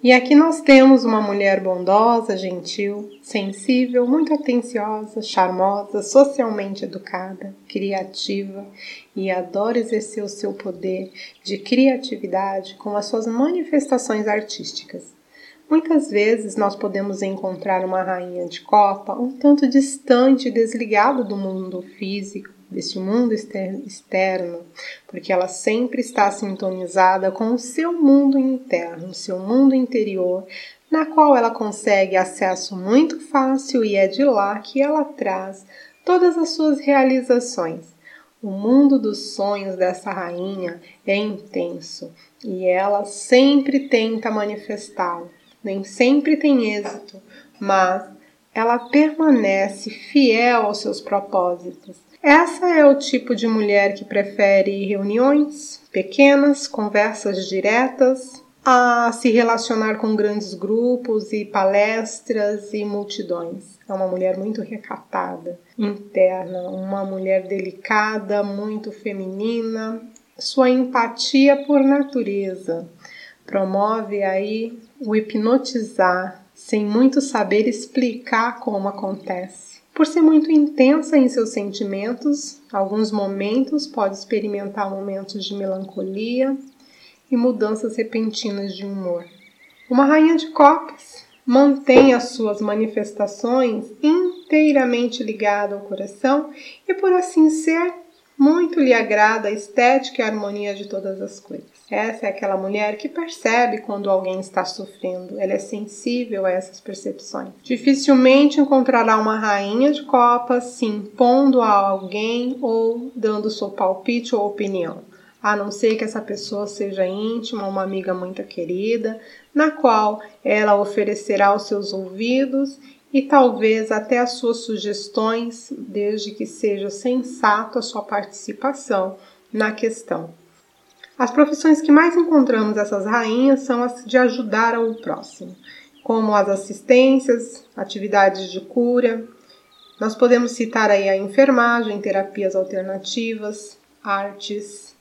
E aqui nós temos uma mulher bondosa, gentil, sensível, muito atenciosa, charmosa, socialmente educada, criativa e adora exercer o seu poder de criatividade com as suas manifestações artísticas. Muitas vezes nós podemos encontrar uma rainha de copa um tanto distante e desligada do mundo físico, deste mundo externo, porque ela sempre está sintonizada com o seu mundo interno, o seu mundo interior, na qual ela consegue acesso muito fácil e é de lá que ela traz todas as suas realizações. O mundo dos sonhos dessa rainha é intenso e ela sempre tenta manifestá-lo. Nem sempre tem êxito, mas ela permanece fiel aos seus propósitos essa é o tipo de mulher que prefere reuniões pequenas, conversas diretas, a se relacionar com grandes grupos e palestras e multidões. É uma mulher muito recatada, interna, uma mulher delicada, muito feminina. Sua empatia por natureza promove aí o hipnotizar sem muito saber explicar como acontece. Por ser muito intensa em seus sentimentos, alguns momentos pode experimentar momentos de melancolia e mudanças repentinas de humor. Uma rainha de copas mantém as suas manifestações inteiramente ligada ao coração e, por assim ser, muito lhe agrada a estética e a harmonia de todas as coisas. Essa é aquela mulher que percebe quando alguém está sofrendo, ela é sensível a essas percepções. Dificilmente encontrará uma rainha de copas se impondo a alguém ou dando seu palpite ou opinião, a não ser que essa pessoa seja íntima, uma amiga muito querida, na qual ela oferecerá os seus ouvidos e talvez até as suas sugestões, desde que seja sensato a sua participação na questão. As profissões que mais encontramos essas rainhas são as de ajudar ao próximo, como as assistências, atividades de cura. Nós podemos citar aí a enfermagem, terapias alternativas, artes,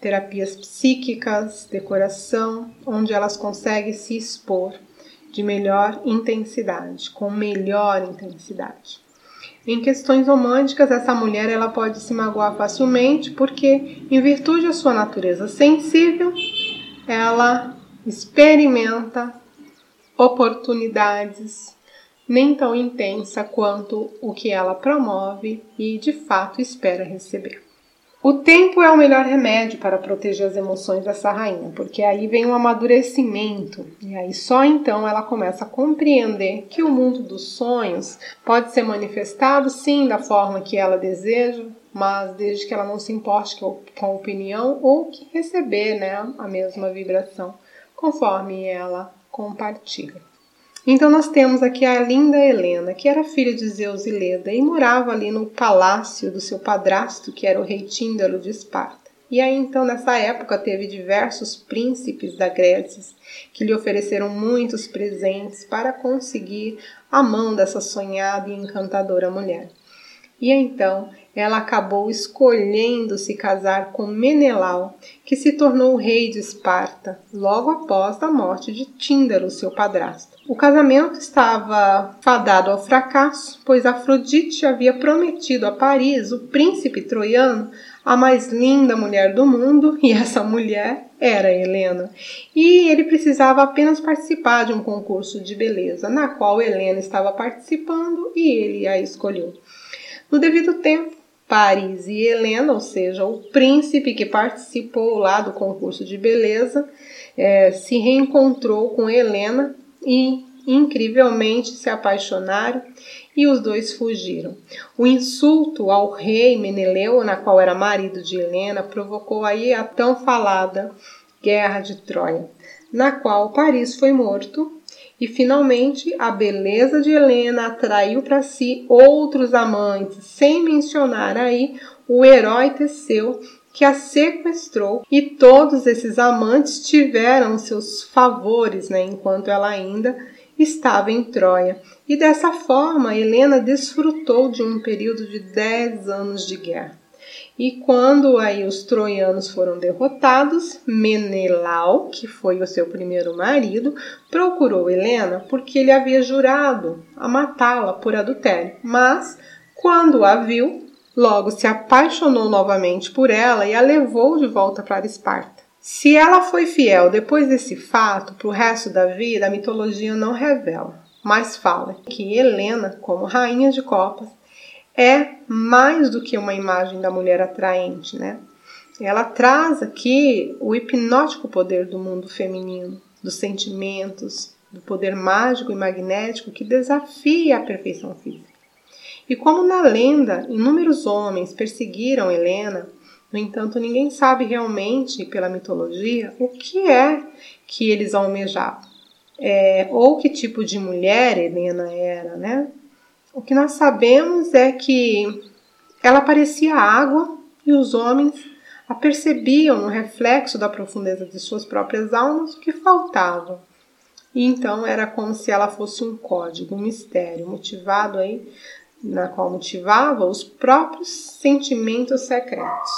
terapias psíquicas, decoração, onde elas conseguem se expor de melhor intensidade, com melhor intensidade. Em questões românticas, essa mulher ela pode se magoar facilmente porque, em virtude da sua natureza sensível, ela experimenta oportunidades nem tão intensa quanto o que ela promove e de fato espera receber. O tempo é o melhor remédio para proteger as emoções dessa rainha, porque aí vem o amadurecimento e aí só então ela começa a compreender que o mundo dos sonhos pode ser manifestado sim da forma que ela deseja, mas desde que ela não se importe com a opinião ou que receber né, a mesma vibração, conforme ela compartilha. Então nós temos aqui a linda Helena, que era filha de Zeus e Leda e morava ali no palácio do seu padrasto, que era o rei Tíndaro de Esparta. E aí então nessa época teve diversos príncipes da Grécia que lhe ofereceram muitos presentes para conseguir a mão dessa sonhada e encantadora mulher. E então ela acabou escolhendo se casar com Menelau, que se tornou rei de Esparta, logo após a morte de Tíndaro, seu padrasto. O casamento estava fadado ao fracasso, pois Afrodite havia prometido a Paris, o príncipe troiano, a mais linda mulher do mundo, e essa mulher era Helena. E ele precisava apenas participar de um concurso de beleza, na qual Helena estava participando e ele a escolheu. No devido tempo, Paris e Helena, ou seja, o príncipe que participou lá do concurso de beleza, é, se reencontrou com Helena e incrivelmente se apaixonaram e os dois fugiram. O insulto ao rei Meneleu, na qual era marido de Helena, provocou aí a tão falada Guerra de Troia, na qual Paris foi morto e finalmente a beleza de Helena atraiu para si outros amantes, sem mencionar aí o herói Teseu que a sequestrou e todos esses amantes tiveram seus favores, né, enquanto ela ainda estava em Troia. E dessa forma, Helena desfrutou de um período de 10 anos de guerra. E quando aí os troianos foram derrotados, Menelau, que foi o seu primeiro marido, procurou Helena porque ele havia jurado a matá-la por adultério. Mas, quando a viu, logo se apaixonou novamente por ela e a levou de volta para Esparta. Se ela foi fiel depois desse fato para o resto da vida, a mitologia não revela, mas fala que Helena, como rainha de copas, é mais do que uma imagem da mulher atraente, né? Ela traz aqui o hipnótico poder do mundo feminino, dos sentimentos, do poder mágico e magnético que desafia a perfeição física. E como na lenda inúmeros homens perseguiram Helena, no entanto, ninguém sabe realmente, pela mitologia, o que é que eles almejavam. É, ou que tipo de mulher Helena era, né? O que nós sabemos é que ela parecia água e os homens percebiam no reflexo da profundeza de suas próprias almas o que faltava. E então era como se ela fosse um código, um mistério, motivado aí, na qual motivava os próprios sentimentos secretos.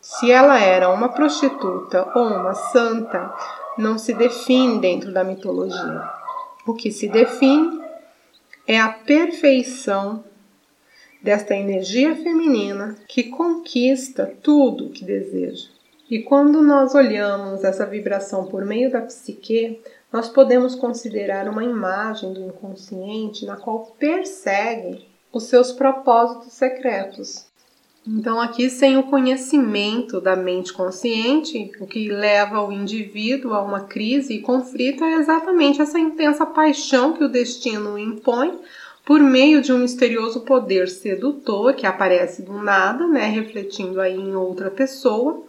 Se ela era uma prostituta ou uma santa, não se define dentro da mitologia. O que se define é a perfeição desta energia feminina que conquista tudo o que deseja. E quando nós olhamos essa vibração por meio da psique, nós podemos considerar uma imagem do inconsciente na qual persegue os seus propósitos secretos. Então, aqui, sem o conhecimento da mente consciente, o que leva o indivíduo a uma crise e conflito é exatamente essa intensa paixão que o destino impõe por meio de um misterioso poder sedutor que aparece do nada, né, refletindo aí em outra pessoa.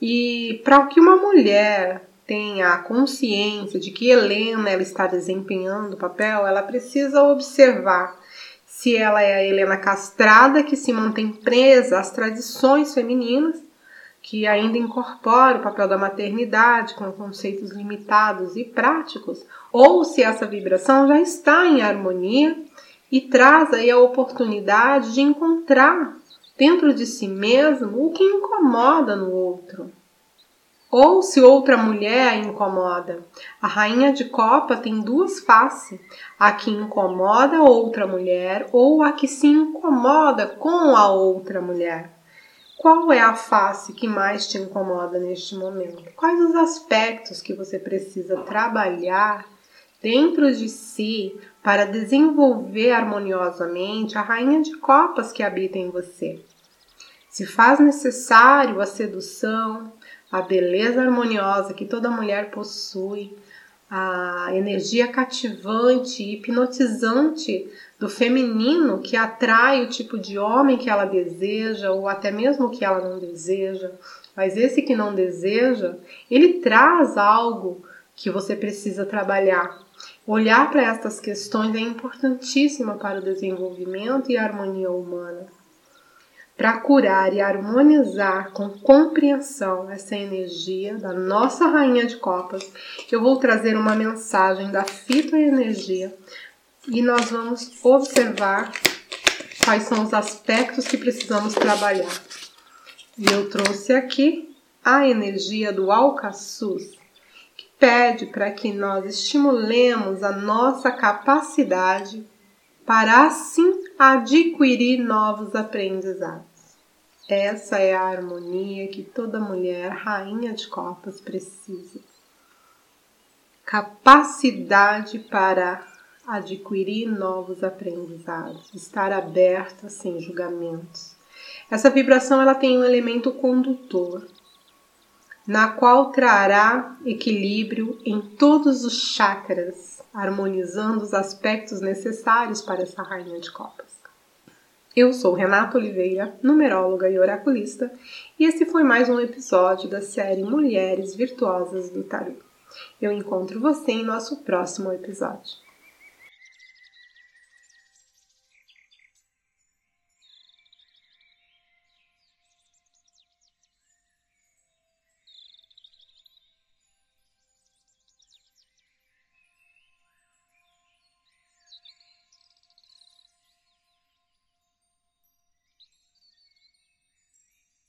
E para que uma mulher tenha a consciência de que Helena ela está desempenhando o papel, ela precisa observar se ela é a Helena castrada que se mantém presa às tradições femininas, que ainda incorpora o papel da maternidade com conceitos limitados e práticos, ou se essa vibração já está em harmonia e traz aí a oportunidade de encontrar dentro de si mesmo o que incomoda no outro ou se outra mulher a incomoda. A rainha de copa tem duas faces: a que incomoda outra mulher ou a que se incomoda com a outra mulher. Qual é a face que mais te incomoda neste momento? Quais os aspectos que você precisa trabalhar dentro de si para desenvolver harmoniosamente a rainha de copas que habita em você? Se faz necessário a sedução, a beleza harmoniosa que toda mulher possui, a energia cativante e hipnotizante do feminino que atrai o tipo de homem que ela deseja ou até mesmo que ela não deseja. Mas esse que não deseja, ele traz algo que você precisa trabalhar. Olhar para estas questões é importantíssimo para o desenvolvimento e a harmonia humana para curar e harmonizar com compreensão essa energia da nossa rainha de copas, eu vou trazer uma mensagem da fitoenergia e nós vamos observar quais são os aspectos que precisamos trabalhar. E eu trouxe aqui a energia do alcaçuz, que pede para que nós estimulemos a nossa capacidade para assim adquirir novos aprendizados. Essa é a harmonia que toda mulher rainha de copas precisa. Capacidade para adquirir novos aprendizados, estar aberta sem julgamentos. Essa vibração ela tem um elemento condutor, na qual trará equilíbrio em todos os chakras, harmonizando os aspectos necessários para essa rainha de copas. Eu sou Renata Oliveira, numeróloga e oraculista, e esse foi mais um episódio da série Mulheres Virtuosas do Tarot. Eu encontro você em nosso próximo episódio.